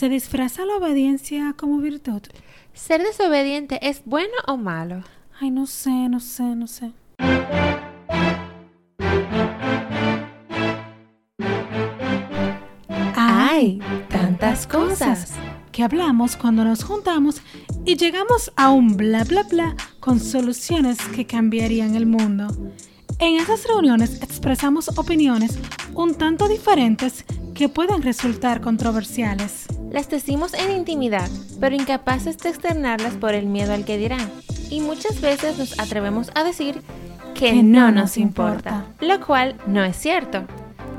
¿Se disfraza la obediencia como virtud? ¿Ser desobediente es bueno o malo? Ay, no sé, no sé, no sé. Hay tantas cosas. que hablamos cuando nos juntamos y llegamos a un bla bla bla con soluciones que cambiarían el mundo. En esas reuniones expresamos opiniones un tanto diferentes que pueden resultar controversiales. Las decimos en intimidad, pero incapaces de externarlas por el miedo al que dirán. Y muchas veces nos atrevemos a decir que, Que no no nos nos importa, lo cual no es cierto.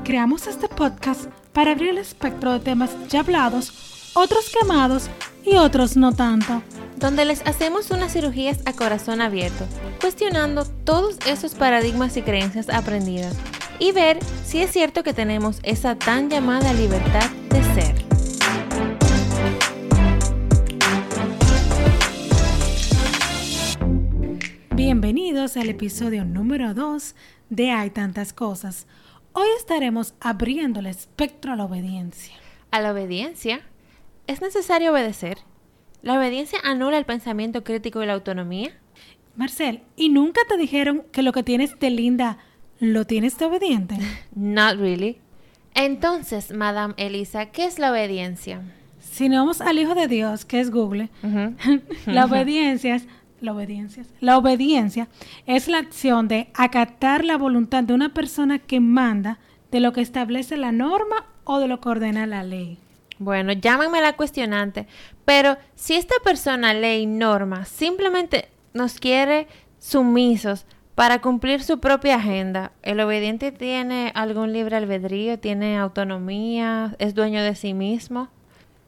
Creamos este podcast para abrir el espectro de temas ya hablados, otros quemados y otros no tanto. donde les hacemos unas cirugías a corazón abierto, cuestionando todos esos paradigmas y creencias aprendidas y ver si es cierto que tenemos esa tan llamada libertad de ser. Bienvenidos al episodio número 2 de Hay tantas cosas. Hoy estaremos abriendo el espectro a la obediencia. A la obediencia, ¿es necesario obedecer? ¿La obediencia anula el pensamiento crítico y la autonomía? Marcel, ¿y nunca te dijeron que lo que tienes de linda lo tienes de obediente? Not really. Entonces, Madame Elisa, ¿qué es la obediencia? Si no vamos al Hijo de Dios, que es Google, la obediencia es la obediencia, la obediencia es la acción de acatar la voluntad de una persona que manda de lo que establece la norma o de lo que ordena la ley. Bueno, llámenme la cuestionante, pero si esta persona, ley, norma, simplemente nos quiere sumisos para cumplir su propia agenda, ¿el obediente tiene algún libre albedrío, tiene autonomía, es dueño de sí mismo?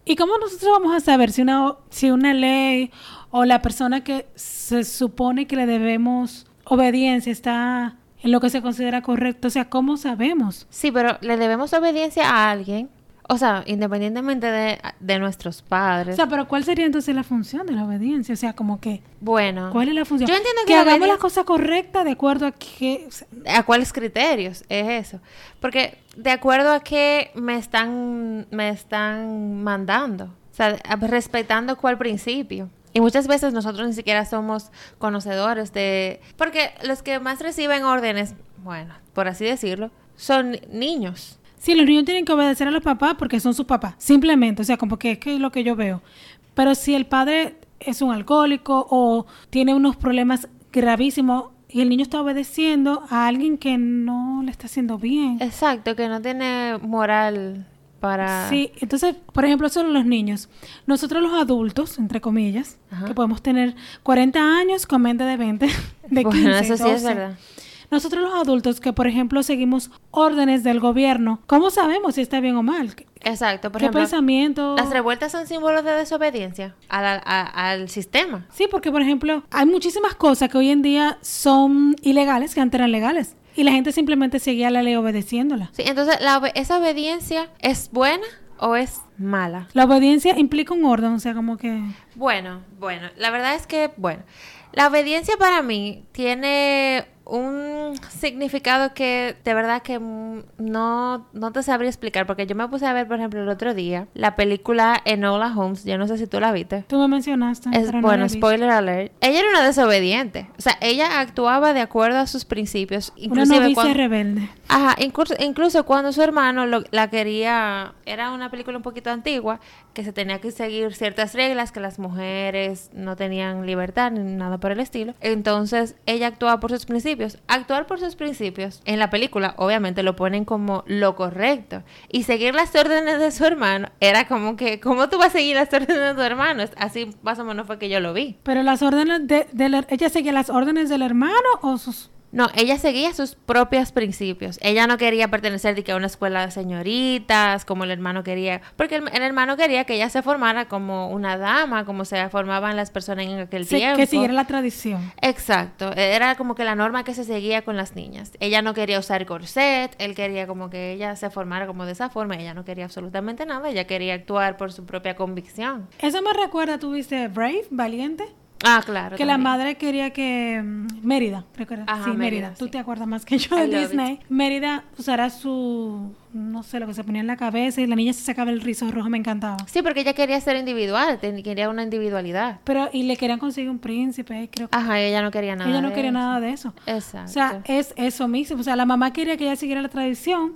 ¿Y cómo nosotros vamos a saber si una, si una ley o la persona que se supone que le debemos obediencia está en lo que se considera correcto? O sea, ¿cómo sabemos? Sí, pero le debemos obediencia a alguien, o sea, independientemente de, de nuestros O padres. sea, pero ¿cuál sería entonces la función de la obediencia? O sea, como que, bueno, ¿cuál es la función? Yo entiendo que que la hagamos obediencia- la cosa correcta de acuerdo a o sea, ¿A cuáles criterios es eso? Porque de acuerdo a qué me están, me están mandando, o sea, respetando cuál principio. Y muchas veces nosotros ni siquiera somos conocedores de... Porque los que más reciben órdenes, bueno, por así decirlo, son niños. Sí, los niños tienen que obedecer a los papás porque son sus papás, simplemente, o sea, como que es que es lo que yo veo. Pero si el padre es un alcohólico o tiene unos problemas gravísimos y el niño está obedeciendo a alguien que no le está haciendo bien. Exacto, que no tiene moral para... Sí, entonces, por ejemplo, solo los niños. Nosotros los adultos, entre comillas, Ajá. que podemos tener 40 años con mente de 20, de 15, Bueno, eso sí es 12. verdad. Nosotros los adultos que, por ejemplo, seguimos órdenes del gobierno, ¿cómo sabemos si está bien o mal? ¿Qué, Exacto, por qué ejemplo, pensamiento? las revueltas son símbolos de desobediencia a la- a- al sistema. Sí, porque, por ejemplo, hay muchísimas cosas que hoy en día son ilegales que antes eran legales. Y la gente simplemente seguía la ley obedeciéndola. Sí, entonces, la ¿esa obediencia es buena o es mala? La obediencia implica un orden, o sea, como que... Bueno, bueno, la verdad es que, bueno, la obediencia para mí tiene un significado que de verdad que no, no te sabría explicar, porque yo me puse a ver, por ejemplo, el otro día la película Enola Holmes, yo no sé si tú la viste. Tú me mencionaste. Es, pero bueno, spoiler alert. Ella era una desobediente. O sea, ella actuaba de acuerdo a sus principios. Una Inclusive cuando- rebelde. Ajá, incluso, incluso cuando su hermano lo- la quería, era una película un poquito antigua, que se tenía que seguir ciertas reglas, que las mujeres no tenían libertad ni nada por el estilo. Entonces ella actuaba por sus principios. Actuar por sus principios en la película, obviamente lo ponen como lo correcto. Y seguir las órdenes de su hermano era como que, ¿cómo tú vas a seguir las órdenes de tu hermano? Así más o menos fue que yo lo vi. Pero las órdenes de, ella seguía las órdenes del hermano o sus No, ella seguía sus propios principios. Ella no quería pertenecer de que a una escuela de señoritas, como el hermano quería, porque el, el hermano quería que ella se formara como una dama, como se formaban las personas en aquel se- tiempo. que siguiera la tradición. Exacto, era como que la norma que se seguía con las niñas. Ella no quería usar corset, él quería como que ella se formara como de esa forma, ella no quería absolutamente nada, ella quería actuar por su propia convicción. Eso me recuerda, ¿tú viste Brave, Valiente? Ah, claro. que la madre quería que mm, Mérida, recuerda, Ajá, sí, Mérida, Mérida, tú sí. te acuerdas más que yo de Disney. Mérida usara su, no sé, lo que se ponía en la cabeza y la niña se sacaba el rizo rojo, me encantaba. Sí, porque ella quería ser individual, quería una individualidad. Pero, y le querían conseguir un príncipe, creo que Ajá, ella no quería nada. ella no de quería eso. nada de eso. Exacto. O sea, es eso mismo. O sea, la mamá quería que ella siguiera la tradición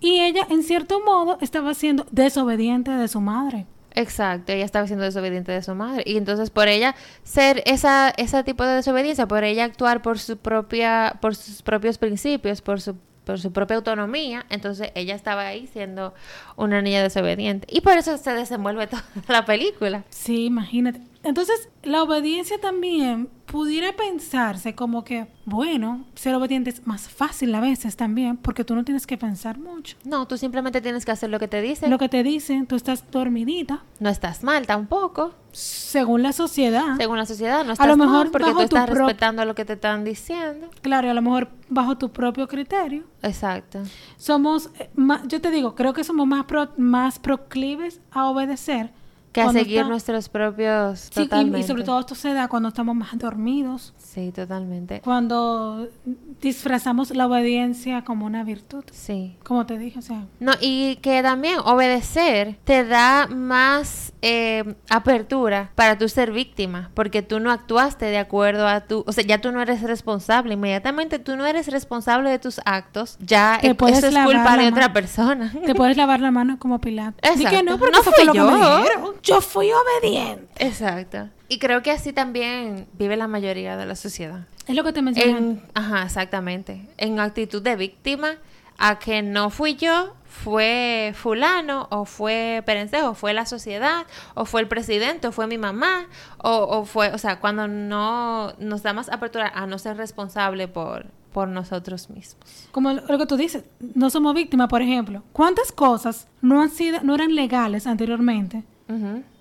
y ella, en cierto modo, estaba siendo desobediente de su madre. Exacto, ella estaba siendo desobediente de su madre. Y entonces por ella ser esa, ese tipo de desobediencia, por ella actuar por su propia, por sus propios principios, por su, por su propia autonomía, entonces ella estaba ahí siendo una niña desobediente. Y por eso se desenvuelve toda la película. Sí, imagínate. Entonces, la obediencia también pudiera pensarse como que, bueno, ser obediente es más fácil a veces también, porque tú no tienes que pensar mucho. No, tú simplemente tienes que hacer lo que te dicen. Lo que te dicen, tú estás dormidita, No estás mal tampoco. según la sociedad. Según la sociedad, no A estás lo mal mejor porque tú estás respetando lo que te están diciendo. Claro, a lo mejor bajo tu propio criterio. Exacto. Somos, eh, yo te digo, creo que somos más, pro- más proclives a obedecer. Que a seguir está- nuestros propios... Sí, y- y, sobre todo esto se da cuando estamos más dormidos, Sí, totalmente. cuando disfrazamos la obediencia como una virtud. Sí. Como te dije, o sea, No, y que también obedecer te da más eh, apertura para tú ser víctima, porque tú no actuaste de acuerdo a tu, o sea, ya tú no eres responsable, inmediatamente tú no eres responsable de tus actos, ya Te eh, puedes eso es culpa de otra persona. te puedes lavar la mano como Pilato. Di que Exacto. no, porque No fue lo que me yo. dijeron. Yo fui obediente. Exacto. Y creo que así también vive la mayoría de la sociedad. Es lo que te mencioné. En, ajá, exactamente. En actitud de víctima, a que no fui yo, fue fulano, o fue Perencejo, o fue la sociedad, o fue el presidente, o fue mi mamá, o, o fue, o sea, cuando no nos da más apertura a no ser responsable por, por nosotros mismos. Como lo lo que tú dices, no somos víctimas, por ejemplo. ¿Cuántas cosas no han sido, no eran legales anteriormente,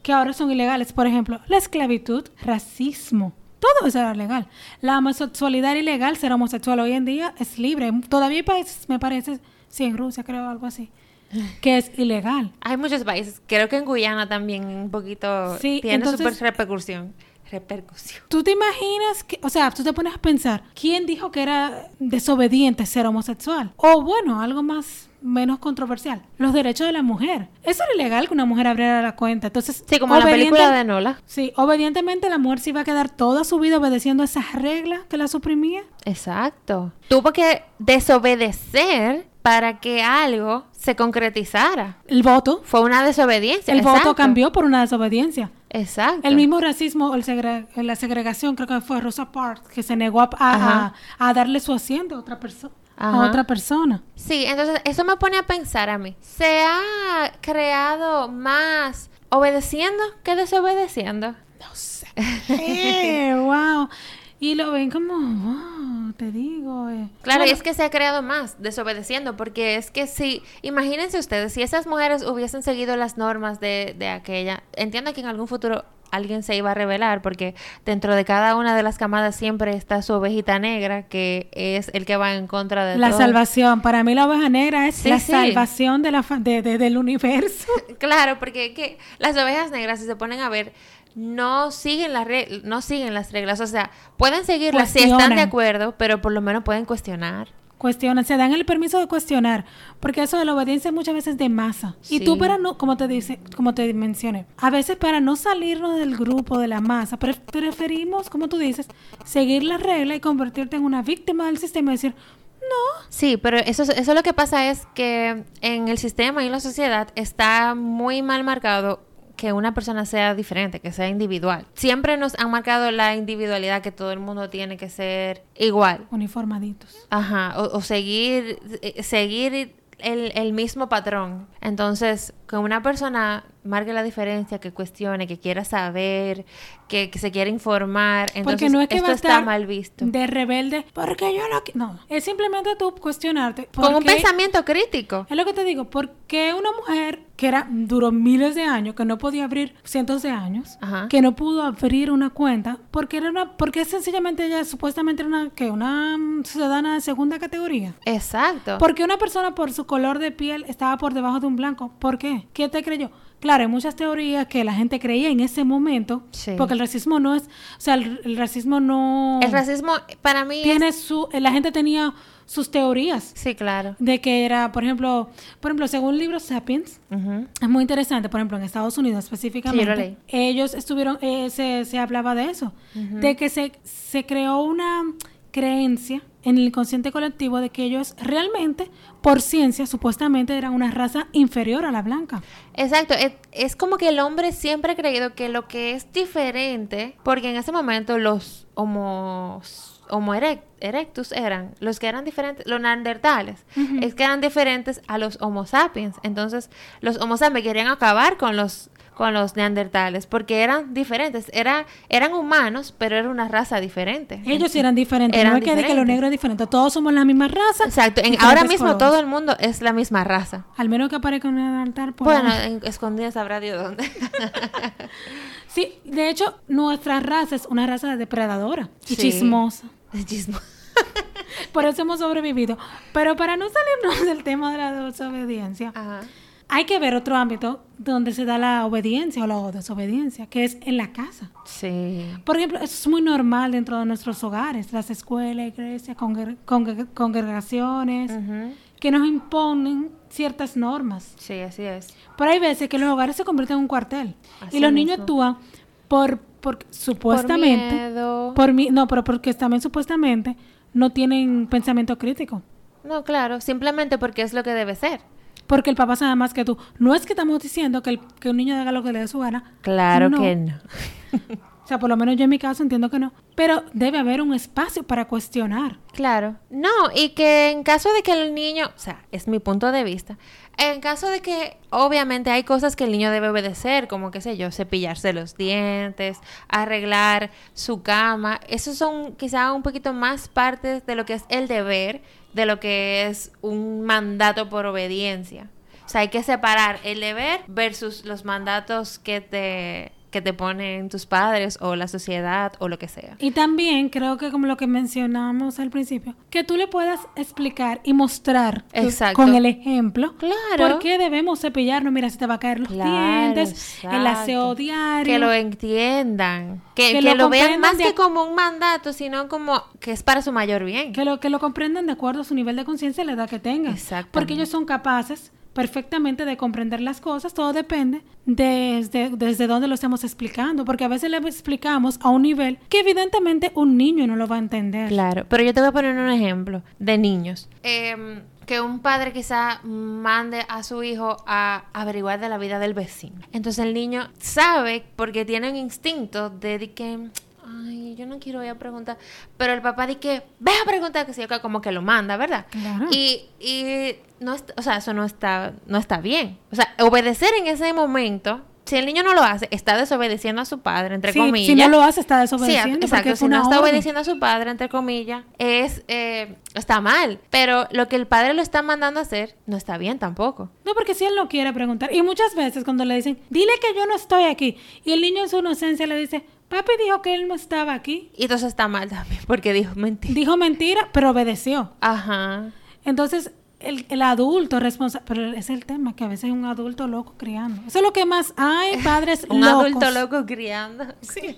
Que ahora son ilegales? Por ejemplo, la esclavitud, racismo. Todo eso era legal. La homosexualidad era ilegal, ser homosexual hoy en día es libre. Todavía hay países, me parece, sí, en Rusia creo, algo así, que es ilegal. Hay muchos países, creo que en Guyana también un poquito Sí, tiene entonces- super repercusión. Repercusión. ¿Tú te imaginas que, o sea, tú te pones a pensar, ¿quién dijo que era desobediente ser homosexual? O bueno, algo más menos controversial, los derechos de la mujer. Eso era ilegal que una mujer abriera la cuenta. Entonces, Sí, como la película de Nola. Sí, obedientemente la mujer se iba a quedar toda su vida obedeciendo esas reglas que la suprimía. Exacto. Tuvo que desobedecer para que algo se concretizara. El voto, Fue una desobediencia. el voto cambió por una desobediencia. Exacto. El mismo racismo, el segre- la segregación, creo que fue Rosa Parks, que se negó a, a- darle su asiento a otra, a otra persona. Sí, entonces eso me pone a pensar a mí. ¿Se ha creado más obedeciendo que desobedeciendo? No sé. Eh, wow. Y lo ven como, wow, te digo. eh. Claro, y es que se ha creado más desobedeciendo, porque es que si, imagínense ustedes, si esas mujeres hubiesen seguido las normas de, de aquella, entiendo que en algún futuro alguien se iba a revelar, porque dentro de cada una de las camadas siempre está su ovejita negra, que es el que va en contra de La todo. salvación. Para mí la oveja negra es Sí, la sí. salvación de la fa- de- de- del universo. Claro, porque que las ovejas negras, si se ponen a ver, no siguen las no siguen las reglas, o sea, pueden seguirlas si están de acuerdo, pero por lo menos pueden cuestionar. Cuestionan, se dan el permiso de cuestionar, porque eso de la obediencia muchas veces de masa. Y tú para no, como te dice, como te mencioné, a veces para no salirnos del grupo de la masa, pre- preferimos, como tú dices, seguir la regla y convertirte en una víctima del sistema y decir, no, Sí, pero eso, es- eso lo que pasa es que en el sistema y en la sociedad está muy mal marcado que una persona sea diferente, que sea individual. Siempre nos han marcado la individualidad, que todo el mundo tiene que ser igual. uniformaditos. Ajá, o, o seguir, eh, seguir el, el mismo patrón. Entonces, que una persona marque la diferencia, que cuestione, que quiera saber, que, que se quiera informar, entonces Porque no es que esto va a está mal visto. de rebelde, porque yo no... qui-". No, es simplemente tú cuestionarte. Con un ¿por qué- pensamiento crítico. Es lo que te digo, porque una mujer que era duró miles de años, que no podía abrir cientos de años, Ajá. que no pudo abrir una cuenta, porque era una, porque sencillamente ella supuestamente era una, que una mm, ciudadana de segunda categoría. Exacto. Porque una persona por su color de piel estaba por debajo de un blanco. ¿Por qué? ¿Quién te creyó? Claro, hay muchas teorías que la gente creía en ese momento, Sí. porque el racismo no es, o sea, el, el racismo no El racismo para mí tiene es... su, la gente tenía sus teorías Sí, claro. de que era, por ejemplo, por ejemplo, según el libro Sapiens, es muy interesante, por ejemplo, en Estados Unidos específicamente, Sí, ellos estuvieron, eh, se, se hablaba de eso, de que se, se creó una creencia en el inconsciente colectivo de que ellos realmente, por ciencia, supuestamente eran una raza inferior a la blanca. Exacto, es, es como que el hombre siempre ha creído que lo que es diferente, porque en ese momento los homos, homo erect- erectus eran, los que eran diferentes, los neandertales, es que eran diferentes a los homo sapiens. Entonces, los homo sapiens querían acabar con los con los neandertales porque eran diferentes, era, eran humanos, pero era una raza diferente. Ellos eran diferentes, Eran no es que, de que los diferentes. negros es diferente, todos somos la misma raza. Exacto, en- diferentes ahora mismo colores. todo el mundo es la misma raza. Al menos que aparezca un altar por Bueno, ahí. en- escondidas sabrá Dios dónde. Sí, de hecho, nuestra raza es una raza depredadora y Sí. chismosa. Es chismo. Por eso hemos sobrevivido. Pero para no salirnos del tema de la desobediencia, Ajá. Hay que ver otro ámbito donde se da la obediencia o la desobediencia, que es en la casa. Sí. Por ejemplo, eso es muy normal dentro de nuestros hogares, las escuelas, iglesias, congre- congre- congregaciones, que nos imponen ciertas normas. Sí, así es. Pero hay veces que los hogares se convierten en un cuartel Así y los niños actúan por, por supuestamente, miedo. por mí, no, pero porque también supuestamente no tienen pensamiento crítico. No, claro, simplemente porque es lo que debe ser. Porque el papá sabe más que tú. No es que estamos diciendo que, el- que un niño haga lo que le dé su gana. Claro No. que no. O sea, por lo menos yo en mi caso entiendo que no. Pero debe haber un espacio para cuestionar. Claro. No, y que en caso de que el niño, o sea, es mi punto de vista, en caso de que obviamente hay cosas que el niño debe obedecer, como qué sé yo, cepillarse los dientes, arreglar su cama, esos son quizá un poquito más partes de lo que es el deber, de lo que es un mandato por obediencia. O sea, hay que separar el deber versus los mandatos que te, que te ponen tus padres o la sociedad o lo que sea. Y también creo que como lo que mencionamos al principio, que tú le puedas explicar y mostrar Exacto. con el ejemplo Claro. por qué debemos cepillarnos. Mira, se te va a caer los Claro, dientes, el aseo exacto. diario. Que lo entiendan. Que, Que que lo lo, vean más de- que como un mandato, sino como que es para su mayor bien. que lo que lo comprendan de acuerdo a su nivel de conciencia y la edad que tengan. Porque ellos son capaces perfectamente de comprender las cosas, todo depende desde, desde dónde lo estamos explicando, porque a veces le explicamos a un nivel que evidentemente un niño no lo va a entender. Claro, pero yo te voy a poner un ejemplo de niños. Em, que un padre quizá mande a su hijo a averiguar de la vida del vecino. Entonces el niño sabe, porque tiene un instinto de, de que, ay, yo no quiero ir a preguntar, pero el papá dice que, ve a preguntar, que sí, que como que lo manda, ¿verdad? Claro. Y, y no, o sea, eso no está, no está bien. O sea, obedecer en ese momento, si el niño no lo hace, está desobedeciendo a su padre, entre Sí, comillas. si no lo hace, está Sí, desobedeciendo. porque exacto. es Si no está orden. obedeciendo a su padre, entre comillas, es eh, está mal. Pero lo que el padre lo está mandando a hacer no está bien tampoco. No, porque si él no quiere preguntar. Y muchas veces cuando le dicen, dile que yo no estoy aquí, y el niño en su inocencia le dice, papi dijo que él no estaba aquí. Y entonces está mal también, porque dijo mentira. Dijo mentira, pero obedeció. Ajá. Entonces, el, el adulto responsable, pero es el tema, que a veces hay un adulto loco criando. Eso es lo que más hay, padres Un locos. adulto loco criando. Sí.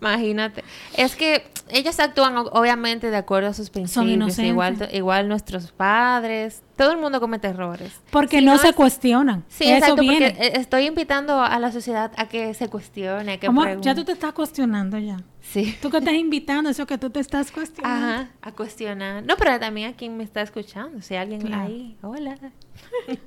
Imagínate. Es que ellos actúan obviamente de acuerdo a sus principios. inocentes. Igual, igual nuestros padres. Todo el mundo comete errores. Porque Si no, se es- cuestionan. Sí, Eso exacto, viene. porque eh, estoy invitando a la sociedad a que se cuestione, a que Amor, ya tú te estás cuestionando ya. Sí. Tú que estás invitando eso que tú te estás cuestionando. Ajá, a cuestionar. No, pero también a quien me está escuchando. Si alguien Claro. ahí, hola.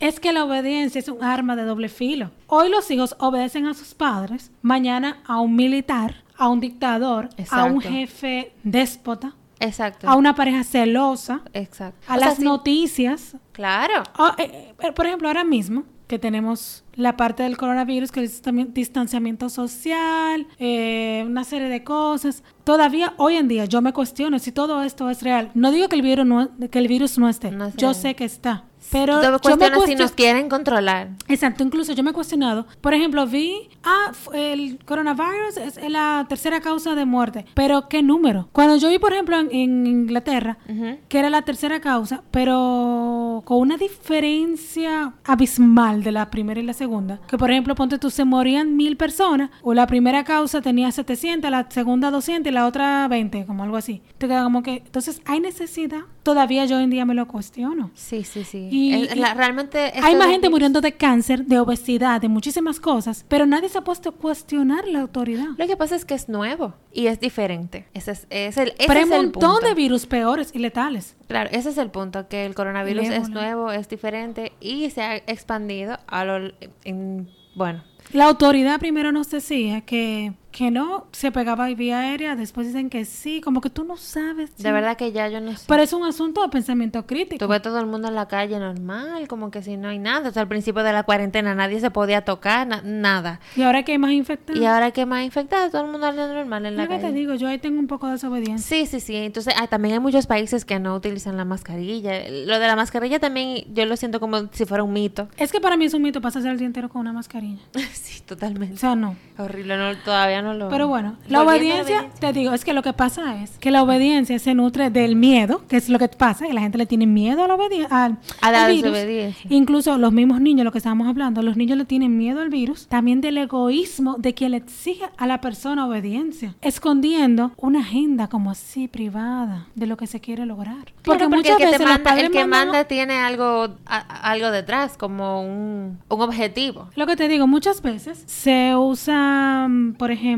Es que la obediencia es un arma de doble filo. Hoy los hijos obedecen a sus padres, mañana a un militar, a un dictador, a un jefe déspota, Exacto. a una pareja celosa, Exacto. a O sea, las noticias. Claro. Ah, eh, eh, por ejemplo, ahora mismo que tenemos la parte del coronavirus, que es también distanciamiento social, eh, una serie de cosas. Todavía hoy en día yo me cuestiono si todo esto es real. No digo que el virus no, que el virus no esté. No yo sé que está. Pero te yo me cuestionas si nos quieren controlar. Exacto, incluso yo me he cuestionado. Por ejemplo, vi, ah, el coronavirus es la tercera causa de muerte. Pero, ¿qué número? Cuando yo vi, por ejemplo, en, en Inglaterra, Ujú. que era la tercera causa, pero con una diferencia abismal de la primera y la segunda. Que por ejemplo, ponte tú, se morían mil personas, o la primera causa tenía 700, la segunda 200 y la otra 20, como algo así. Te queda como que, entonces hay necesidad. Todavía yo hoy en día me lo cuestiono. Sí, sí, sí. Y- Es- y la- realmente... Hay más gente muriendo de cáncer, de obesidad, de muchísimas cosas, pero nadie se ha puesto a cuestionar la autoridad. Lo que pasa es que es nuevo y es diferente. Ese es, es el, ese Pero hay un montón punto. de virus peores y letales. Claro, ese es el punto, que el coronavirus es nuevo, es diferente y se ha expandido a lo... en- bueno, La autoridad primero nos decía que, que no se pegaba vía aérea, después dicen que sí, como que tú no sabes. de verdad que ya yo no sé. Pero es un asunto de pensamiento crítico. Tuve todo el mundo en la calle normal, como que si no hay nada. O sea, al principio de la cuarentena nadie se podía tocar, na- nada. Y ahora que hay más infectados. Y ahora que más infectados, todo el mundo anda normal en la que te calle. digo, yo ahí tengo un poco de desobediencia. Sí, sí, sí. Entonces, ah, también hay muchos países que no utilizan la mascarilla. Lo de la mascarilla también yo lo siento como si fuera un mito. Es que para mí es un mito pasarse el día entero con una mascarilla. sí, O totalmente. sea, no. Horrible, no, todavía no lo... Pero bueno, la obediencia, te digo, es que lo que pasa es que la obediencia se nutre del miedo, que es lo que pasa, que la gente le tiene miedo a la obediencia. Al, A la al virus. desobediencia. Incluso los mismos niños, lo que estábamos hablando, los niños le tienen miedo al virus, también del egoísmo de quien le exige a la persona obediencia, escondiendo una agenda como así privada de lo que se quiere lograr. Porque, muchas el que, te veces manda, el que manda tiene algo, a- algo detrás, como un, un objetivo. Lo que te digo, muchas veces se usa, por ejemplo,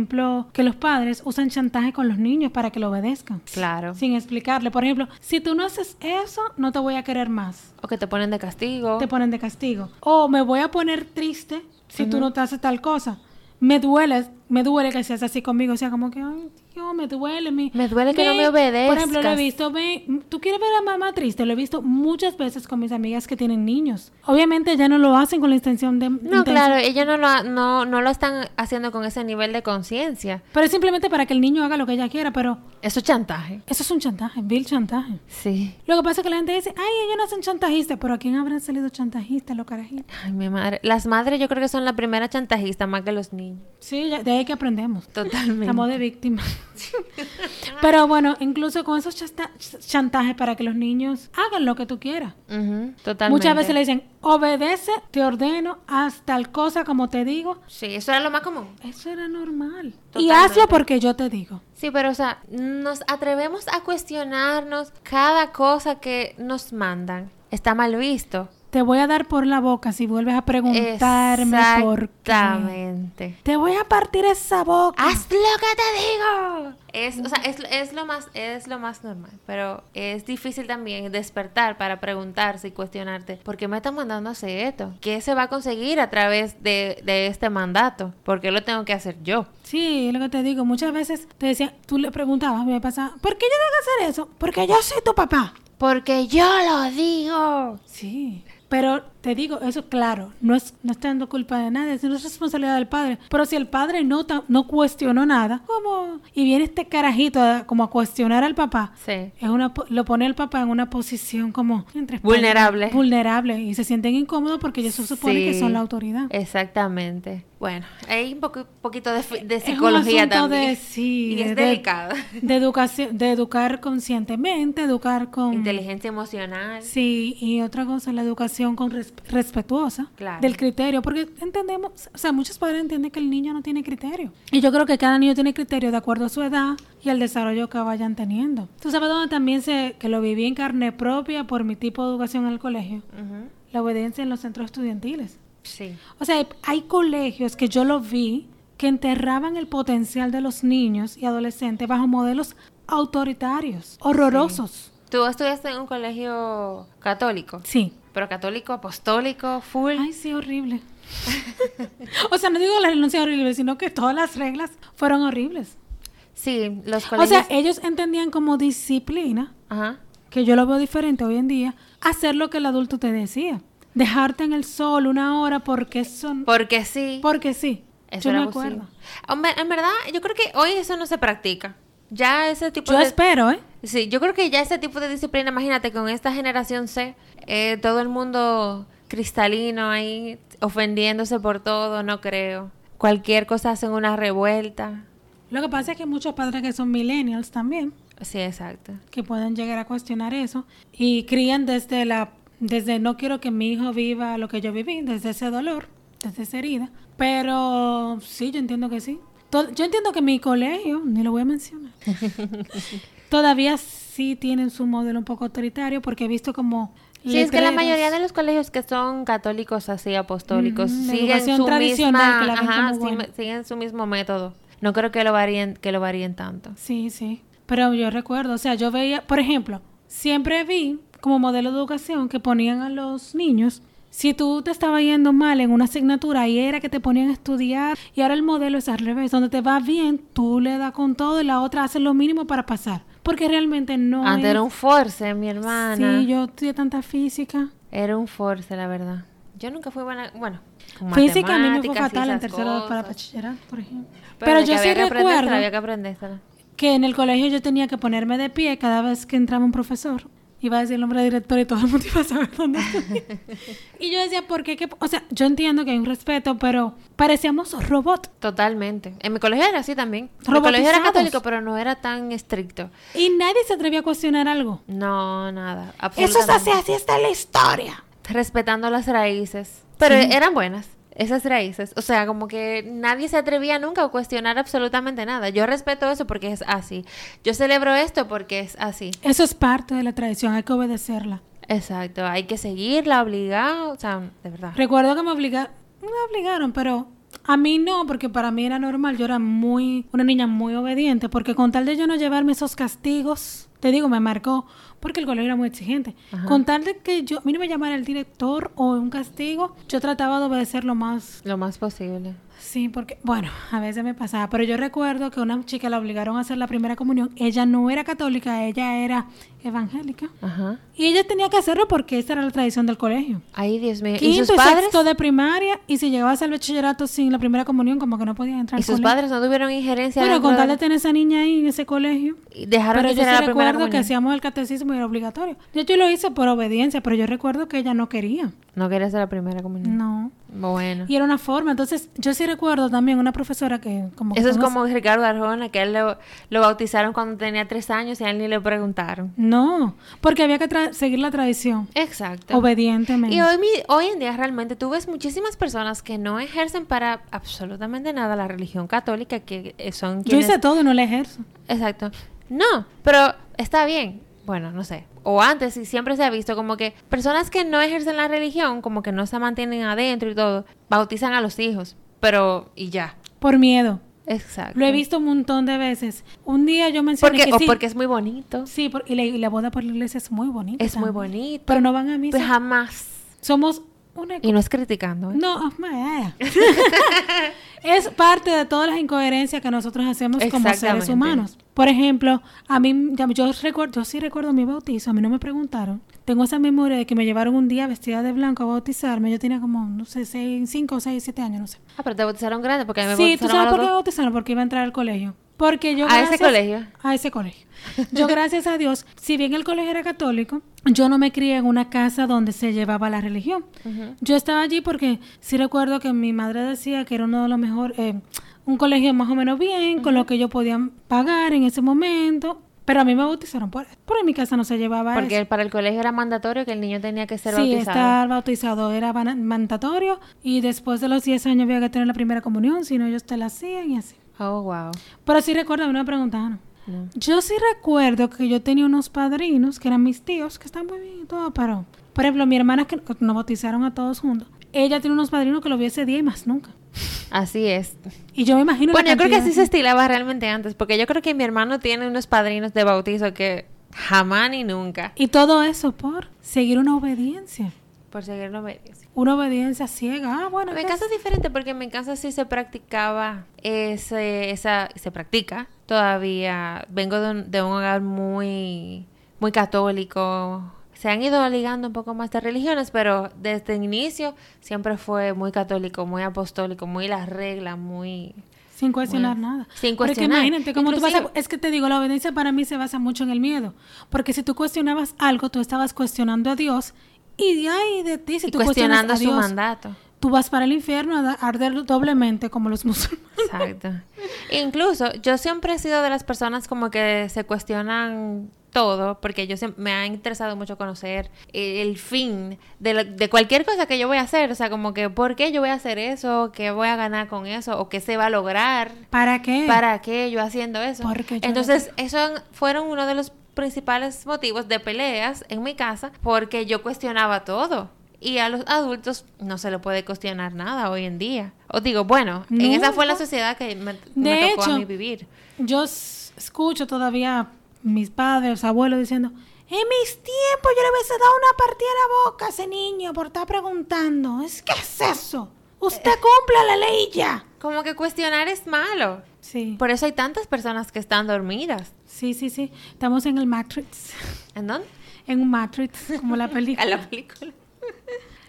que los padres usan chantaje con los niños para que lo obedezcan. Claro. Sin explicarle. Por ejemplo, si tú no haces eso, no te voy a querer más. O que te ponen de castigo. Te ponen de castigo. O me voy a poner triste si tú no te haces tal cosa. Me duele, me duele que seas así conmigo. O sea, como que, ay, Dios, me duele. Mi, Me duele que no me obedezcas. Por ejemplo, lo he visto, ven, tú quieres ver a mamá triste. Lo he visto muchas veces con mis amigas que tienen niños. Obviamente ya no lo hacen con la intención de... No, intención- claro, ellos no lo, no, no lo están haciendo con ese nivel de conciencia. Pero es simplemente para que el niño haga lo que ella quiera, pero Eso es chantaje. eso es un chantaje, vil chantaje. Sí. Lo que pasa es que la gente dice, ay, ellos no son chantajistas, pero ¿a quién habrán salido chantajistas los carajitos? Ay, mi madre. Las madres yo creo que son la primera chantajista más que los niños. Sí, de ahí que aprendemos. Totalmente. Estamos de víctimas. Pero bueno, incluso con esos chantajes para que los niños hagan lo que tú quieras. Totalmente. Muchas veces le dicen, obedece, te ordeno, haz tal cosa como te digo. Sí, eso era lo más común. Eso era normal. Y hazlo porque yo te digo. Sí, pero o sea, nos atrevemos a cuestionarnos cada cosa que nos mandan. Está mal visto. Te voy a dar por la boca si vuelves a preguntarme por qué. Exactamente. Te voy a partir esa boca. Haz lo que te digo. Es, o sea, es, es lo más, es lo más normal. Pero es difícil también despertar para preguntarse y cuestionarte, ¿por qué me están mandando a hacer esto? ¿Qué se va a conseguir a través de, de este mandato? ¿Por qué lo tengo que hacer yo? Sí, es lo que te digo. Muchas veces te decía, tú le preguntabas, me pasaba, ¿por qué yo tengo que hacer eso? Porque yo soy tu papá. Porque yo lo digo. Sí. Pero te digo, eso claro, no es no está dando culpa de nadie, sino es responsabilidad del padre. Pero si el padre no, no cuestionó nada, ¿cómo? Y viene este carajito a- como a cuestionar al papá. Sí. Es una, lo pone el papá en una posición como entre Vulnerable. vulnerable y se sienten incómodos porque ellos se supone que son la autoridad. Exactamente. Bueno, hay un poco, poquito de, Es un psicología también. de sí, y es de- delicado. de educación, de educar conscientemente, educar con Inteligencia emocional. Sí, y otra cosa, la educación con res- respetuosa Claro. del criterio, porque entendemos, o sea, muchos padres entienden que el niño no tiene criterio. Y yo creo que cada niño tiene criterio de acuerdo a su edad y al desarrollo que vayan teniendo. Tú sabes dónde también sé que lo viví en carne propia por mi tipo de educación en el colegio, la obediencia en los centros estudiantiles. Sí. O sea, hay, hay colegios que yo lo vi que enterraban el potencial de los niños y adolescentes bajo modelos autoritarios, horrorosos. Tú estudiaste en un colegio católico, Sí. Pero católico, apostólico, full. Ay, sí, horrible. o sea, no digo la renuncia horrible, sino que todas las reglas fueron horribles. Sí, los O colegios. sea, ellos entendían como disciplina, Ajá. que yo lo veo diferente hoy en día, hacer lo que el adulto te decía. Dejarte en el sol una hora porque son... Porque sí. Porque sí. Eso yo me acuerdo. Hombre, en verdad, yo creo que hoy eso no se practica. Ya ese tipo Yo de... espero, ¿eh? Sí, yo creo que ya ese tipo de disciplina, imagínate, con esta generación C, eh, todo el mundo cristalino ahí, ofendiéndose por todo, no creo. Cualquier cosa hacen una revuelta. Lo que pasa es que hay muchos padres que son millennials también, Sí, exacto. que pueden llegar a cuestionar eso y crían desde la desde no quiero que mi hijo viva lo que yo viví, desde ese dolor, desde esa herida. Pero sí, yo entiendo que sí. To- Yo entiendo que mi colegio, ni lo voy a mencionar, todavía sí tienen su modelo un poco autoritario porque he visto como... Sí, es que la mayoría de los colegios que son católicos así, apostólicos, la siguen su tradicional, misma, que la ven ajá, siguen su mismo método. No creo que lo varíen, que lo varíen tanto. Sí, sí. Pero yo recuerdo, o sea, yo veía, por ejemplo, siempre vi como modelo de educación que ponían a los niños, si tú te estaba yendo mal en una asignatura y era que te ponían a estudiar, y ahora el modelo es al revés, donde te va bien, tú le das con todo y la otra hace lo mínimo para pasar. Porque realmente no Antes es... era un force, mi hermana. Sí, yo estudié tanta física. Era un force, la verdad. Yo nunca fui buena, bueno, Física a mí me fue fatal en tercero para bachillerato, por ejemplo. Pero, yo sí recuerdo que que en el colegio yo tenía que ponerme de pie cada vez que entraba un profesor. Iba a decir el nombre del director y todo el mundo iba a saber dónde estoy. y yo decía, ¿por qué? ¿Qué? O sea, yo entiendo que hay un respeto, pero parecíamos robot. Totalmente. En mi colegio era así también. Mi colegio era católico, pero no era tan estricto. Y nadie se atrevía a cuestionar algo. No, nada. Eso es así, así está la historia. Respetando las raíces. Pero Sí. eran buenas. Esas raíces. O sea, como que nadie se atrevía nunca a cuestionar absolutamente nada. Yo respeto eso porque es así. Yo celebro esto porque es así. Eso es parte de la tradición, hay que obedecerla. Exacto. Hay que seguirla, obligado. O sea, de verdad. Recuerdo que me obligaron, me obligaron, pero a mí no, porque para mí era normal. Yo era muy, una niña muy obediente, porque con tal de yo no llevarme esos castigos, te digo, me marcó, porque el colegio era muy exigente. Ajá. Con tal de que yo, a mí no me llamara el director o un castigo, yo trataba de obedecer lo más. Lo más posible. Sí, porque, bueno, a veces me pasaba, pero yo recuerdo que una chica la obligaron a hacer la primera comunión. Ella no era católica, ella era evangélica. Ajá. Y ella tenía que hacerlo porque esa era la tradición del colegio. Ay, Dios mío. ¿Y Quinto sus y, padres? sexto de primaria y si llegabas al bachillerato sin la primera comunión como que no podías entrar ¿Y sus colegio. padres no tuvieron injerencia? Dentro con tal de- tener esa niña ahí en ese colegio. y Dejaron Pero que yo sí la recuerdo que hacíamos el catecismo era obligatorio. Yo, yo lo hice por obediencia, pero yo recuerdo que ella no quería. No quería hacer la primera comunión. No. Bueno. Y era una forma. Entonces, yo sí recuerdo también una profesora que como... que Eso es conoce- como Ricardo Arjona, que él lo, lo bautizaron cuando tenía tres años y a él ni le preguntaron. No, porque había que tra- seguir la tradición. Exacto. Obedientemente. Y hoy, mi- hoy en día realmente tú ves muchísimas personas que no ejercen para absolutamente nada la religión católica, que eh, son Yo quienes... hice todo y no la ejerzo. Exacto. No, pero está bien. Bueno, no sé. O antes, y siempre se ha visto como que personas que no ejercen la religión, como que no se mantienen adentro y todo, bautizan a los hijos. Pero, y ya. Por miedo. Exacto. Lo he visto un montón de veces. Un día yo mencioné Porque, que o sí. porque es muy bonito. Sí, por- y, la, y la boda por la iglesia es muy bonita. Es muy bonito. Pero no van a misa. Pues jamás. Somos una... Y no es criticando. ¿eh? No, ah, es parte de todas las incoherencias que nosotros hacemos como seres humanos. Por ejemplo, a mí, yo recuerdo, yo sí recuerdo mi bautizo, a mí no me preguntaron. Tengo esa memoria de que me llevaron un día vestida de blanco a bautizarme. Yo tenía como, no sé, seis, cinco, seis, siete años, no sé. Ah, pero te bautizaron grande porque a mí me Sí, ¿tú bautizaron sabes a por los qué me bautizaron? Porque iba a entrar al colegio. Porque yo ¿A ese colegio? A ese colegio. Yo gracias a Dios, si bien el colegio era católico, yo no me crié en una casa donde se llevaba la religión. Yo estaba allí porque sí recuerdo que mi madre decía que era uno de los mejores, eh, un colegio más o menos bien, con lo que yo podía pagar en ese momento. Pero a mí me bautizaron por Pero en mi casa no se llevaba Porque eso. para el colegio era mandatorio que el niño tenía que ser Sí, bautizado. estar bautizado era mandatorio y después de los 10 años había que tener la primera comunión, si no ellos te la hacían y así. Oh, wow. Pero sí recuerdo, a mí no me preguntaron. No. Yo sí recuerdo que yo tenía unos padrinos, que eran mis tíos, que están muy bien y todo, pero... Por ejemplo, mi hermana que nos bautizaron a todos juntos. Ella tiene unos padrinos que lo vio ese día y más nunca. Así es. Y yo me imagino Bueno, yo creo que así se estilaba realmente antes, porque yo creo que mi hermano tiene unos padrinos de bautizo que jamás ni nunca. Y todo eso por seguir una obediencia. Por seguir la obediencia. Una obediencia ciega. Ah, bueno. En mi ¿qué casa es diferente porque en mi casa sí se practicaba ese, esa, se practica todavía. Vengo de un, de un hogar muy, muy católico. Se han ido ligando un poco más de religiones, pero desde el inicio siempre fue muy católico, muy apostólico, muy la regla, muy... Sin cuestionar nada. sin Porque cuestionar. imagínate, como tú vas a- Es que te digo, la obediencia para mí se basa mucho en el miedo. Porque si tú cuestionabas algo, tú estabas cuestionando a Dios. Y de ahí de ti, si y tú cuestionas cuestionando a su Dios, mandato. tú vas para el infierno a arder doblemente como los musulmanes. Exacto. Incluso yo siempre he sido de las personas como que se cuestionan todo, porque yo siempre, me ha interesado mucho conocer el fin de, la- de cualquier cosa que yo voy a hacer. O sea, como que, ¿por qué yo voy a hacer eso? ¿Qué voy a ganar con eso? ¿O qué se va a lograr? ¿Para qué? ¿Para qué yo haciendo eso? Porque Entonces, esos fueron uno de los principales motivos de peleas en mi casa, porque yo cuestionaba todo. Y a los adultos no se le puede cuestionar nada hoy en día. Os digo, bueno, en esa fue la sociedad que me, tocó a hecho, mí vivir. Yo escucho todavía mis padres, abuelos diciendo, en mis tiempos yo le hubiese dado una partida a la boca a ese niño por estar preguntando. Es que es eso. Usted cumpla la ley ya. Como que cuestionar es malo. Sí, Por eso hay tantas personas que están dormidas. sí, sí, sí. Estamos en el Matrix. ¿En dónde? En un Matrix, como la película. A la película.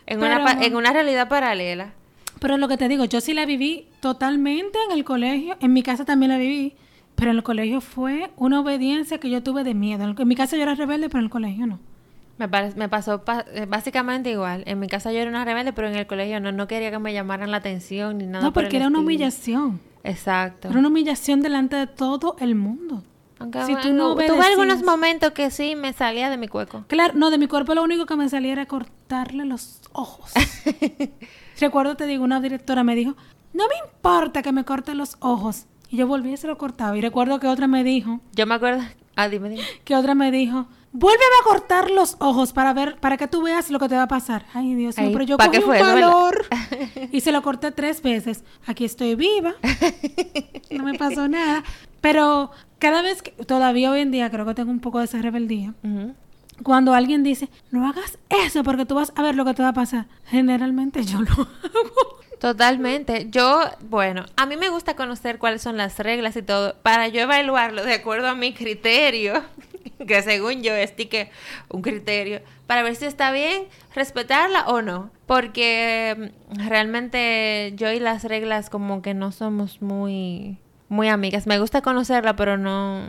en, Pero- una, en una realidad paralela. Pero lo que te digo, yo sí la viví totalmente en el colegio. En mi casa también la viví. Pero en el colegio fue una obediencia que yo tuve de miedo. En mi casa yo era rebelde, pero en el colegio no. Me, pare- me pasó pa- eh, básicamente igual. En mi casa yo era una rebelde, pero en el colegio no, no quería que me llamaran la atención ni nada. no, por porque era una humillación. Exacto. Era una humillación delante de todo el mundo. Aunque si tú no tuve algunos momentos que sí me salía de mi cueco. Claro, no, de mi cuerpo lo único que me salía era cortarle los ojos. Recuerdo, te digo, una directora me dijo, no me importa que me corte los ojos. Y yo volví y se lo cortaba. Y recuerdo que otra me dijo, Yo me acuerdo. Ah, dime, dime. que otra me dijo, vuélveme a cortar los ojos para ver, para que tú veas lo que te va a pasar. Ay, Dios mío, pero yo ¿pa' cogí un valor. y se lo corté tres veces. Aquí estoy viva. No me pasó nada. Pero cada vez que, todavía hoy en día creo que tengo un poco de esa rebeldía. Cuando alguien dice, no hagas eso porque tú vas a ver lo que te va a pasar, generalmente yo lo hago. Totalmente. Yo, bueno, a mí me gusta conocer cuáles son las reglas y todo para yo evaluarlo de acuerdo a mi criterio, que según yo es que un criterio, para ver si está bien respetarla o no. Porque mm, realmente yo y las reglas como que no somos muy, muy amigas. Me gusta conocerla, pero no...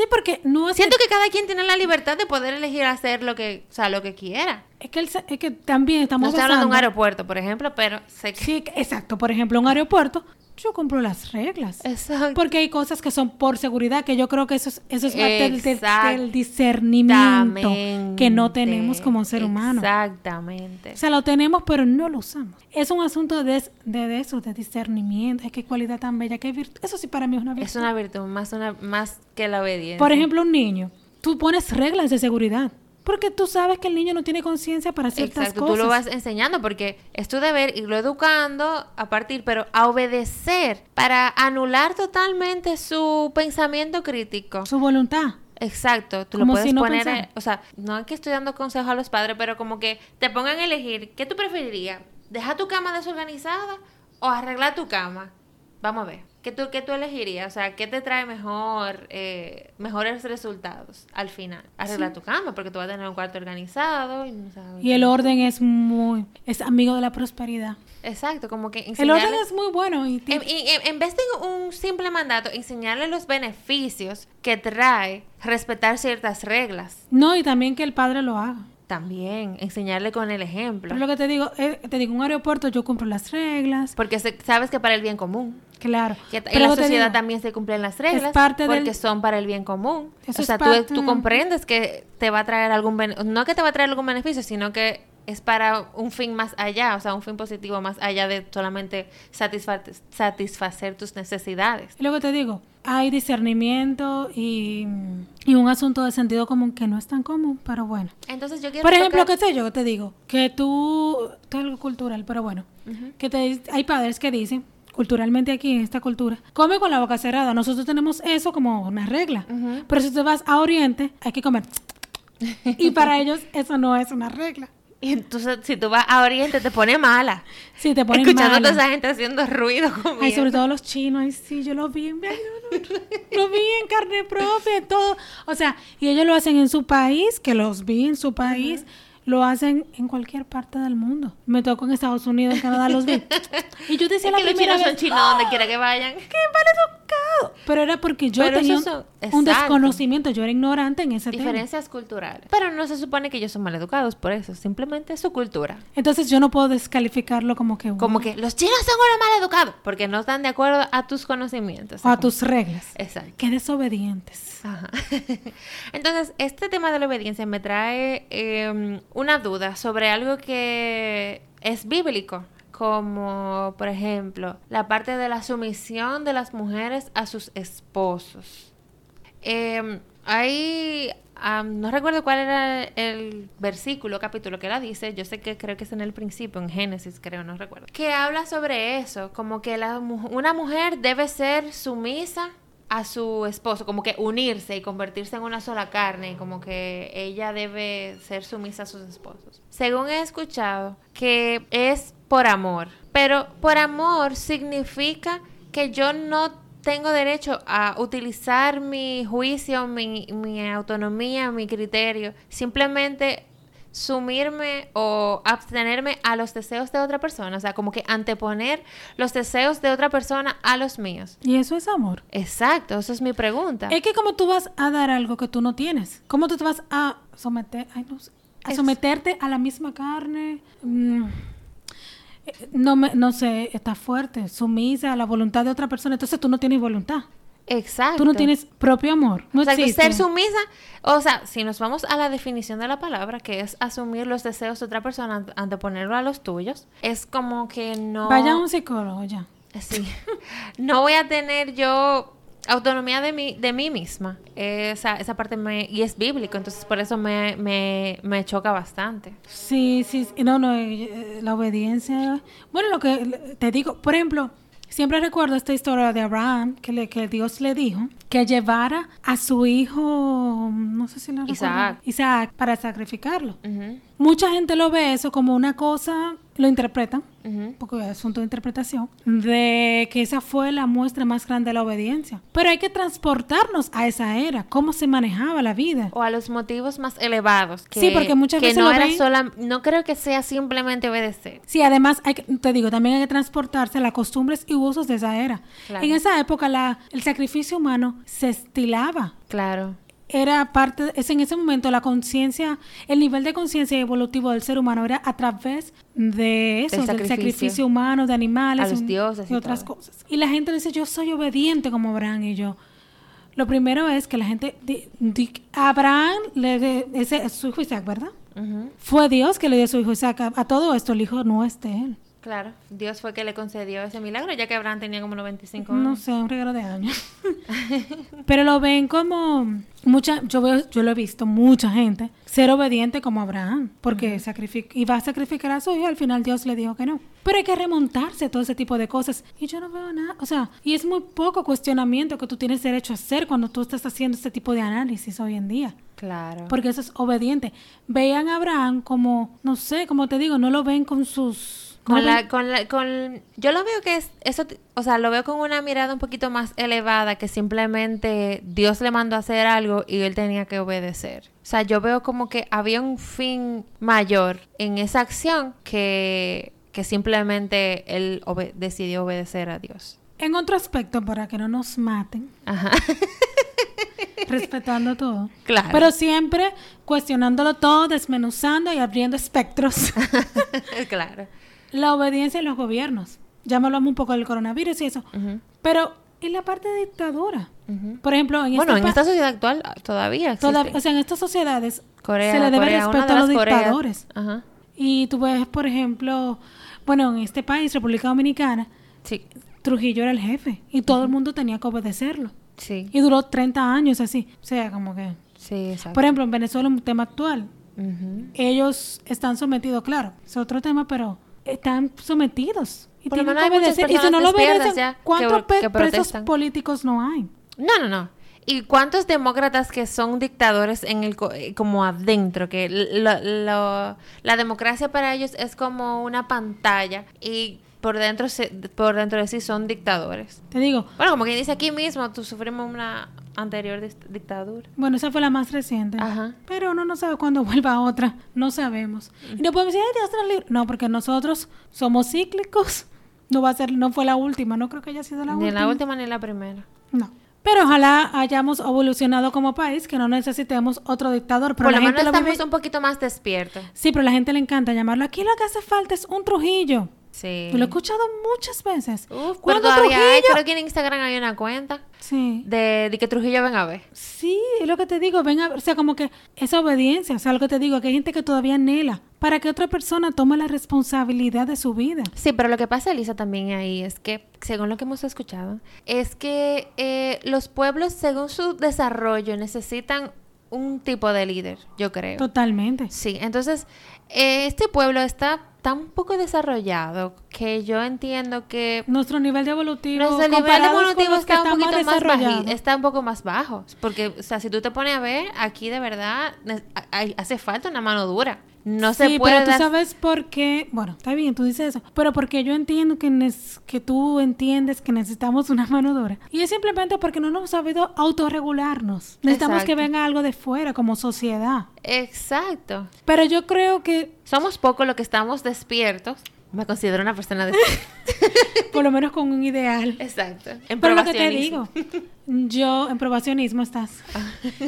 Sí, porque no es Siento que, que cada quien tiene la libertad de poder elegir hacer lo que, o sea, lo que quiera. es que, el es que también No estamos estoy hablando de un aeropuerto, por ejemplo, pero sé que... Sí, exacto. Por ejemplo, un aeropuerto, yo compro las reglas. Exacto. Porque hay cosas que son por seguridad, que yo creo que eso es, eso es parte del, discernimiento que no tenemos como ser humano. Exactamente. O sea, lo tenemos, pero no lo usamos. Es un asunto de, de, de eso, de discernimiento. Es que cualidad tan bella, que virtud. Eso sí para mí es una virtud. Es una virtud, más, una, más que la obediencia. Por ejemplo, un niño, tú pones reglas de seguridad. Porque tú sabes que el niño no tiene conciencia para ciertas Exacto, cosas. tú lo vas enseñando porque es tu deber irlo educando a partir, pero a obedecer para anular totalmente su pensamiento crítico. Su voluntad. Exacto, tú lo Como puedes si no poner, o sea, no es que estoy dando consejos a los padres, pero como que te pongan a elegir, ¿qué tú preferirías? ¿Dejar tu cama desorganizada o arreglar tu cama? Vamos a ver, ¿qué tú, qué tú elegirías? O sea, ¿qué te trae mejor, eh, mejores resultados al final? Arreglar tu cama, porque tú vas a tener un cuarto organizado y no sabes. Y el orden es muy... Es amigo de la prosperidad. Exacto, como que El orden enseñarle- es muy bueno. Y en- en vez de un simple mandato, enseñarle los beneficios que trae respetar ciertas reglas. No, y también que el padre lo haga. También enseñarle con el ejemplo. Pero lo que te digo, eh, te digo, un aeropuerto yo cumplo las reglas. Porque se- sabes que para el bien común. Claro. Que en la sociedad digo, también se cumplen las reglas. parte porque del- son para el bien común. Eso o es sea, tú, parte- tú comprendes que te va a traer algún beneficio. No que te va a traer algún beneficio, sino que es para un fin más allá. O sea, un fin positivo más allá de solamente satisfa- satisfacer tus necesidades. Y lo que te digo, hay discernimiento y, y un asunto de sentido común que no es tan común, pero bueno. Entonces yo quiero Por ejemplo, tocar- qué sé yo, te digo, que tú, esto es algo cultural, pero bueno, que te, hay padres que dicen, culturalmente aquí en esta cultura, come con la boca cerrada. Nosotros tenemos eso como una regla. Pero si tú vas a Oriente, hay que comer. y para ellos eso no es una regla. Y entonces, si tú vas a Oriente, te pone mala. Sí, te ponen Escuchando a mala. toda esa gente haciendo ruido comiendo. Ay, sobre todo los chinos, ay, sí, yo lo vi en, ay, no, no, lo vi en carne propia, todo. O sea, y ellos lo hacen en su país, que los vi en su país, lo hacen en cualquier parte del mundo. Me tocó en Estados Unidos, en Canadá, los vi. Y yo decía Es la que los primera chinos vez, son chinos donde quiera que vayan. ¿qué vale su educado. Pero era porque yo Pero tenía un, son- un exacto. desconocimiento, yo era ignorante en ese tema. Diferencias culturales. Pero no se supone que ellos son maleducados por eso, simplemente es su cultura. Entonces yo no puedo descalificarlo como que... Como que los chinos son unos maleducados porque no están de acuerdo a tus conocimientos. O a tus reglas. Exacto. Qué desobedientes. Ajá. Entonces, este tema de la obediencia me trae eh, una duda sobre algo que es bíblico, como por ejemplo la parte de la sumisión de las mujeres a sus esposos. Eh, hay, am, no recuerdo cuál era el versículo, capítulo que la dice, yo sé que creo que es en el principio, en Génesis creo, no recuerdo, que habla sobre eso, como que la, una mujer debe ser sumisa a su esposo, como que unirse y convertirse en una sola carne, y como que ella debe ser sumisa a sus esposos. Según he escuchado, que es por amor, pero por amor significa que yo no tengo derecho a utilizar mi juicio, mi, mi autonomía, mi criterio, simplemente sumirme o abstenerme a los deseos de otra persona, o sea, como que anteponer los deseos de otra persona a los míos. Y eso es amor. Exacto, esa es mi pregunta. Es que como tú vas a dar algo que tú no tienes, ¿cómo tú te vas a someter, ay, no sé, a someterte a la misma carne? Mm, eh, no, me, no sé, está fuerte, sumisa a la voluntad de otra persona, entonces tú no tienes voluntad. Exacto. Tú no tienes propio amor. No O sea, que existe. ser sumisa, o sea, si nos vamos a la definición de la palabra, que es asumir los deseos de otra persona ante- anteponerlo a los tuyos, es como que no... Vaya a un psicólogo ya. Sí. No voy a tener yo autonomía de mí, de mí misma. Esa, esa parte me... Y es bíblico, entonces por eso me, me, me choca bastante. Sí, sí, no, no, eh, la obediencia. Bueno, lo que te digo, por ejemplo, siempre recuerdo esta historia de Abraham, que, le, que Dios le dijo que llevara a su hijo, no sé si lo recuerdo, Isaac. Isaac, para sacrificarlo. Mucha gente lo ve eso como una cosa, lo interpretan, porque es asunto de interpretación, de que esa fue la muestra más grande de la obediencia. Pero hay que transportarnos a esa era, cómo se manejaba la vida. O a los motivos más elevados. Que, Sí, porque muchas que veces no lo era ven- sola, no creo que sea simplemente obedecer. Sí, además, hay que- te digo, también hay que transportarse a las costumbres y usos de esa era. Claro. En esa época, la, el sacrificio humano se estilaba. Claro. Era parte, es en ese momento la conciencia, el nivel de conciencia evolutivo del ser humano era a través de eso, Del del sacrificio. humano, de animales A los dioses y y otras todo. cosas. Y la gente dice, yo soy obediente como Abraham y yo. Lo primero es que la gente, di- di- Abraham, le de- ese es su hijo Isaac, ¿verdad? Fue Dios que le dio a su hijo Isaac. A, a todo esto el hijo no es de él. Claro. Dios fue que le concedió ese milagro, ya que Abraham tenía como 95 No años. sé, un regalo de años. Pero lo ven como mucha, yo veo, yo lo he visto mucha gente ser obediente como Abraham, porque sacrific- iba a sacrificar a su hijo, al final Dios le dijo que no. Pero hay que remontarse a todo ese tipo de cosas. Y yo no veo nada, o sea, y es muy poco cuestionamiento que tú tienes derecho a hacer cuando tú estás haciendo este tipo de análisis hoy en día. Claro. Porque eso es obediente. Vean a Abraham como, no sé, como te digo, no lo ven con sus... Con la, con la, con, yo lo veo que es, eso, o sea, lo veo con una mirada un poquito más elevada que simplemente Dios le mandó a hacer algo y él tenía que obedecer. O sea, yo veo como que había un fin mayor en esa acción que, que simplemente él decidió obedecer a Dios. En otro aspecto, para que no nos maten, Ajá. respetando todo. Claro. Pero siempre cuestionándolo todo, desmenuzando y abriendo espectros. claro. la obediencia en los gobiernos. Ya me hablamos un poco del coronavirus y eso. Pero en la parte de dictadura. Por ejemplo, en, Bueno, este en esta sociedad actual ah, todavía toda- o sea, en estas sociedades Corea, se le debe Corea, respeto de a los dictadores. Ajá. Y tú ves, por ejemplo, bueno, en este país, República Dominicana, Sí, Trujillo era el jefe y todo el mundo tenía que obedecerlo. Sí, Y duró 30 años así. O sea, como que... sí, exacto. Por ejemplo, en Venezuela, un tema actual, Ujú. ellos están sometidos, claro, es otro tema, pero están sometidos. Y Por tienen que obedecer. Y si no lo obedecen, ya que ¿cuántos pe- que presos políticos no hay? No, no, no. ¿Y cuántos demócratas que son dictadores en el eh, como adentro? Que lo- lo- la democracia para ellos es como una pantalla y por dentro se- por dentro de sí son dictadores. Te digo, Bueno, como quien dice aquí mismo, tú sufrimos una anterior dictadura. bueno, esa fue la más reciente. Ajá. Pero uno no sabe cuándo vuelva otra. No sabemos. Y no podemos decir, "Ay, Dios libre". No, porque nosotros somos cíclicos. No va a ser, no fue la última. No creo que haya sido la ni última. la última ni la primera. No. Pero ojalá hayamos evolucionado como país, que no necesitemos otro dictador. Pero Por la lo menos gente lo estamos vive- un poquito más despiertos. Sí, pero a la gente le encanta llamarlo. Aquí lo que hace falta es un Trujillo. Sí. Lo he escuchado muchas veces. Uf, pero ¿Cuándo todavía hay, Trujillo? creo que en Instagram hay una cuenta Sí. de, de que Trujillo venga a ver. Sí, es lo que te digo. Ven a, o sea, como que esa obediencia. O sea, lo que te digo, que hay gente que todavía anhela para que otra persona tome la responsabilidad de su vida. Sí, pero lo que pasa, Elisa, también ahí es que, según lo que hemos escuchado, es que eh, los pueblos, según su desarrollo, necesitan un tipo de líder, yo creo. Totalmente. Sí, entonces, eh, este pueblo está tan poco desarrollado que yo entiendo que Nuestro nivel de evolutivo, nuestro nivel con evolutivo está un poquito más baji- está un poco más bajo. Porque, o sea, si tú te pones a ver, aquí de verdad hace falta una mano dura. No se sí, puede pero tú sabes por qué, bueno, está bien, tú dices eso, pero porque yo entiendo que, que tú entiendes que necesitamos una mano dura. Y es simplemente porque no nos hemos sabido autorregularnos. Necesitamos que Exacto. venga algo de fuera como sociedad. Exacto. Pero yo creo que, Somos pocos los que estamos despiertos. Me considero una persona despierta. por lo menos con un ideal. Exacto. En Pero lo que te digo, yo en probacionismo estás.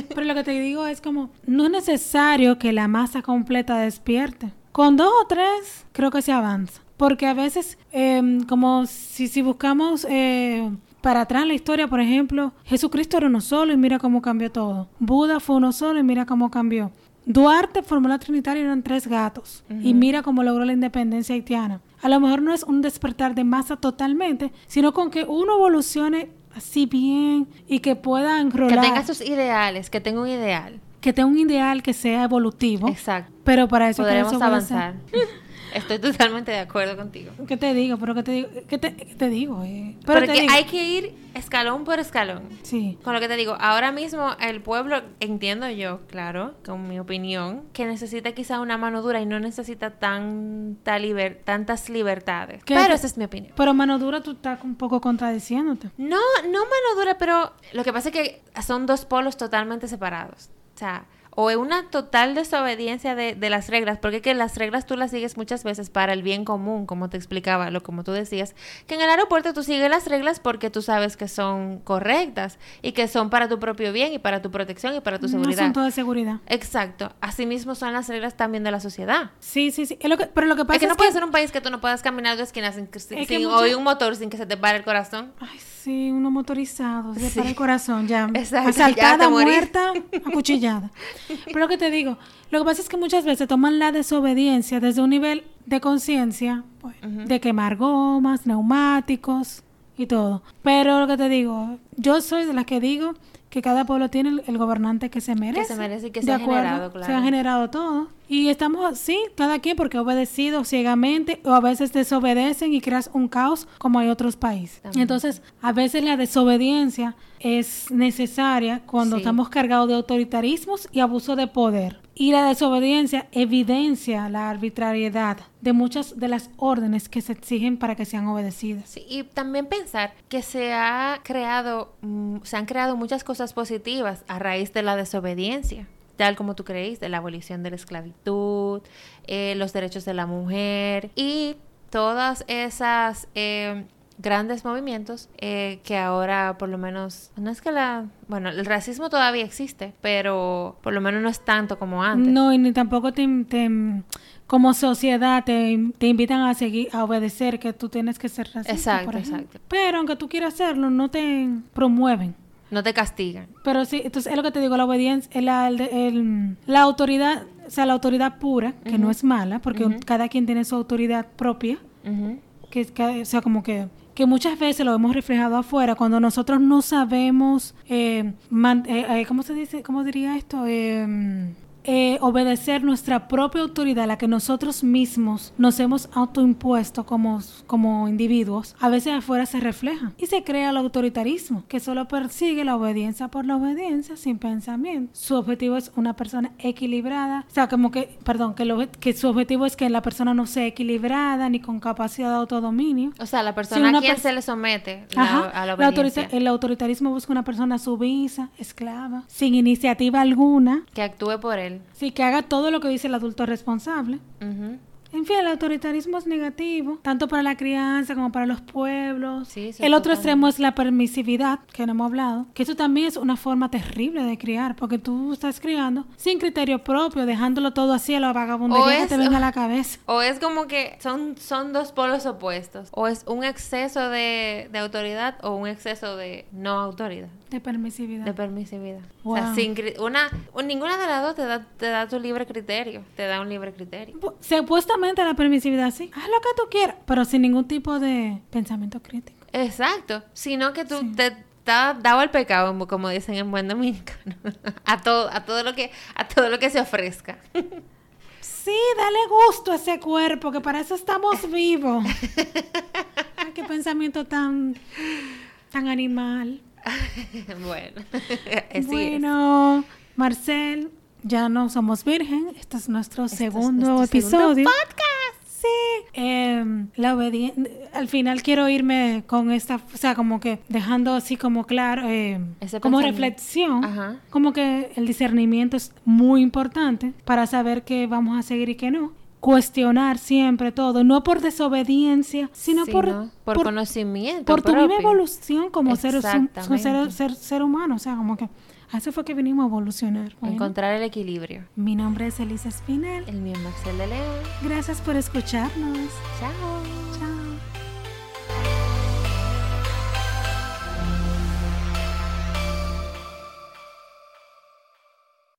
Pero lo que te digo es como, no es necesario que la masa completa despierte. Con dos o tres, creo que se avanza. Porque a veces, em, como si, si buscamos eh, para atrás la historia, por ejemplo, Jesucristo era uno solo y mira cómo cambió todo. Buda fue uno solo y mira cómo cambió. Duarte formó la Trinitaria y eran tres gatos. Y mira cómo logró la independencia haitiana. A lo mejor no es un despertar de masa totalmente, sino con que uno evolucione así bien y que pueda Que enrolar. tenga sus ideales, que tenga un ideal. que tenga un ideal que sea evolutivo. Exacto. Pero para eso que desobedecer. avanzar. Estoy totalmente de acuerdo contigo. ¿Qué te digo? Pero ¿qué te digo? ¿Qué te, qué te digo? eh? Pero Porque te digo- hay que ir escalón por escalón. Sí. Con lo que te digo, ahora mismo el pueblo, entiendo yo, claro, con mi opinión, que necesita quizá una mano dura y no necesita tanta liber- tantas libertades. ¿Qué Pero te- esa es mi opinión. Pero mano dura tú estás un poco contradiciéndote. No, no mano dura, pero lo que pasa es que son dos polos totalmente separados. O sea, o es una total desobediencia de, de las reglas, porque que las reglas tú las sigues muchas veces para el bien común, como te explicaba, lo como tú decías, que en el aeropuerto tú sigues las reglas porque tú sabes que son correctas y que son para tu propio bien y para tu protección y para tu Un seguridad. asunto de seguridad. Exacto. Asimismo son las reglas también de la sociedad. Sí, sí, sí. Es lo que- pero lo que pasa Es que no es puede ser un país que tú no puedas caminar dos esquinas sin, sin, Es que sin mucho- oír un motor sin que se te pare el corazón. Ay, sí, uno motorizado, se Sí. para el corazón, ya. Exacto, Asaltada, ya muerta, acuchillada. Pero lo que te digo, lo que pasa es que muchas veces toman la desobediencia desde un nivel de conciencia, pues, de quemar gomas, neumáticos y todo. Pero lo que te digo, yo soy de las que digo que cada pueblo tiene el, el gobernante que se merece. se merece y que se ha generado, Se claro. ha generado todo. Y estamos así, cada quien porque ha obedecido ciegamente o a veces desobedecen y creas un caos como hay otros países. También. Entonces, a veces la desobediencia es necesaria cuando Sí. estamos cargados de autoritarismos y abuso de poder. Y la desobediencia evidencia la arbitrariedad de muchas de las órdenes que se exigen para que sean obedecidas. Sí, y también pensar que se ha creado, mm, se han creado muchas cosas positivas a raíz de la desobediencia, tal como tú creíste, la abolición de la esclavitud, eh, los derechos de la mujer y todas esas eh, grandes movimientos eh, que ahora por lo menos, no es que la, bueno, el racismo todavía existe, pero por lo menos no es tanto como antes. No, y ni tampoco te, te- como sociedad te, te invitan a seguir, a obedecer que tú tienes que ser racista. Exacto, por exacto. Pero aunque tú quieras hacerlo, no te promueven. No te castigan. Pero sí, entonces es lo que te digo, la obediencia, el- el- el- la autoridad, o sea, la autoridad pura, que no es mala, porque cada quien tiene su autoridad propia, que, o sea, como que, que muchas veces lo hemos reflejado afuera, cuando nosotros no sabemos, eh, man- eh, eh, ¿cómo se dice? ¿Cómo diría esto? Eh, obedecer nuestra propia autoridad, la que nosotros mismos nos hemos autoimpuesto como, como individuos, a veces afuera se refleja y se crea el autoritarismo, que solo persigue la obediencia por la obediencia sin pensamiento. Su objetivo es una persona equilibrada, o sea, como que, perdón, que, lo- que su objetivo es que la persona no sea equilibrada ni con capacidad de autodominio. O sea, la persona una a quien pers- se le somete la- Ajá. a la La obediencia. el autoritarismo busca una persona sumisa, esclava, sin iniciativa alguna, Que actúe por él. Sí que haga todo lo que dice el adulto responsable. En fin, el autoritarismo es negativo, tanto para la crianza como para los pueblos. Sí, el otro totalmente. extremo es la permisividad, que no hemos hablado, que eso también es una forma terrible de criar, porque tú estás criando sin criterio propio, dejándolo todo así a la vagabundería que es- te venga a la cabeza. O es como que son, son dos polos opuestos. O es un exceso de, de autoridad o un exceso de no autoridad. De permisividad. De permisividad. O sea, Wow. sin una, ninguna de las dos te da, te da tu libre criterio. Te da un libre criterio. Pu- La permisividad sí, haz lo que tú quieras, pero sin ningún tipo de pensamiento crítico. Exacto. Sino que tú te estás dado al pecado, como- dicen en buen dominicano. a todo, a todo lo que, a todo lo que se ofrezca. Sí, dale gusto a ese cuerpo, que para eso estamos vivos. Ay, qué pensamiento tan, tan animal. bueno. Es. bueno, Marcel, ya no somos virgen. Este es nuestro Este es segundo nuestro segundo episodio. Sí. Em, la obediencia. Al final quiero irme con esta, o sea, como que dejando así como claro, Ese como reflexión, Ajá. como que el discernimiento es muy importante para saber qué vamos a seguir y qué no. Cuestionar siempre todo, no por desobediencia, sino por, Sino por, conocimiento. por tu misma propio. evolución como ser, ser humano. O sea, como que a eso fue que vinimos a evolucionar. Bueno, Encontrar el equilibrio. mi nombre es Elisa Espinel. El mío es Marcel de León. Gracias por escucharnos. Chao. Chao.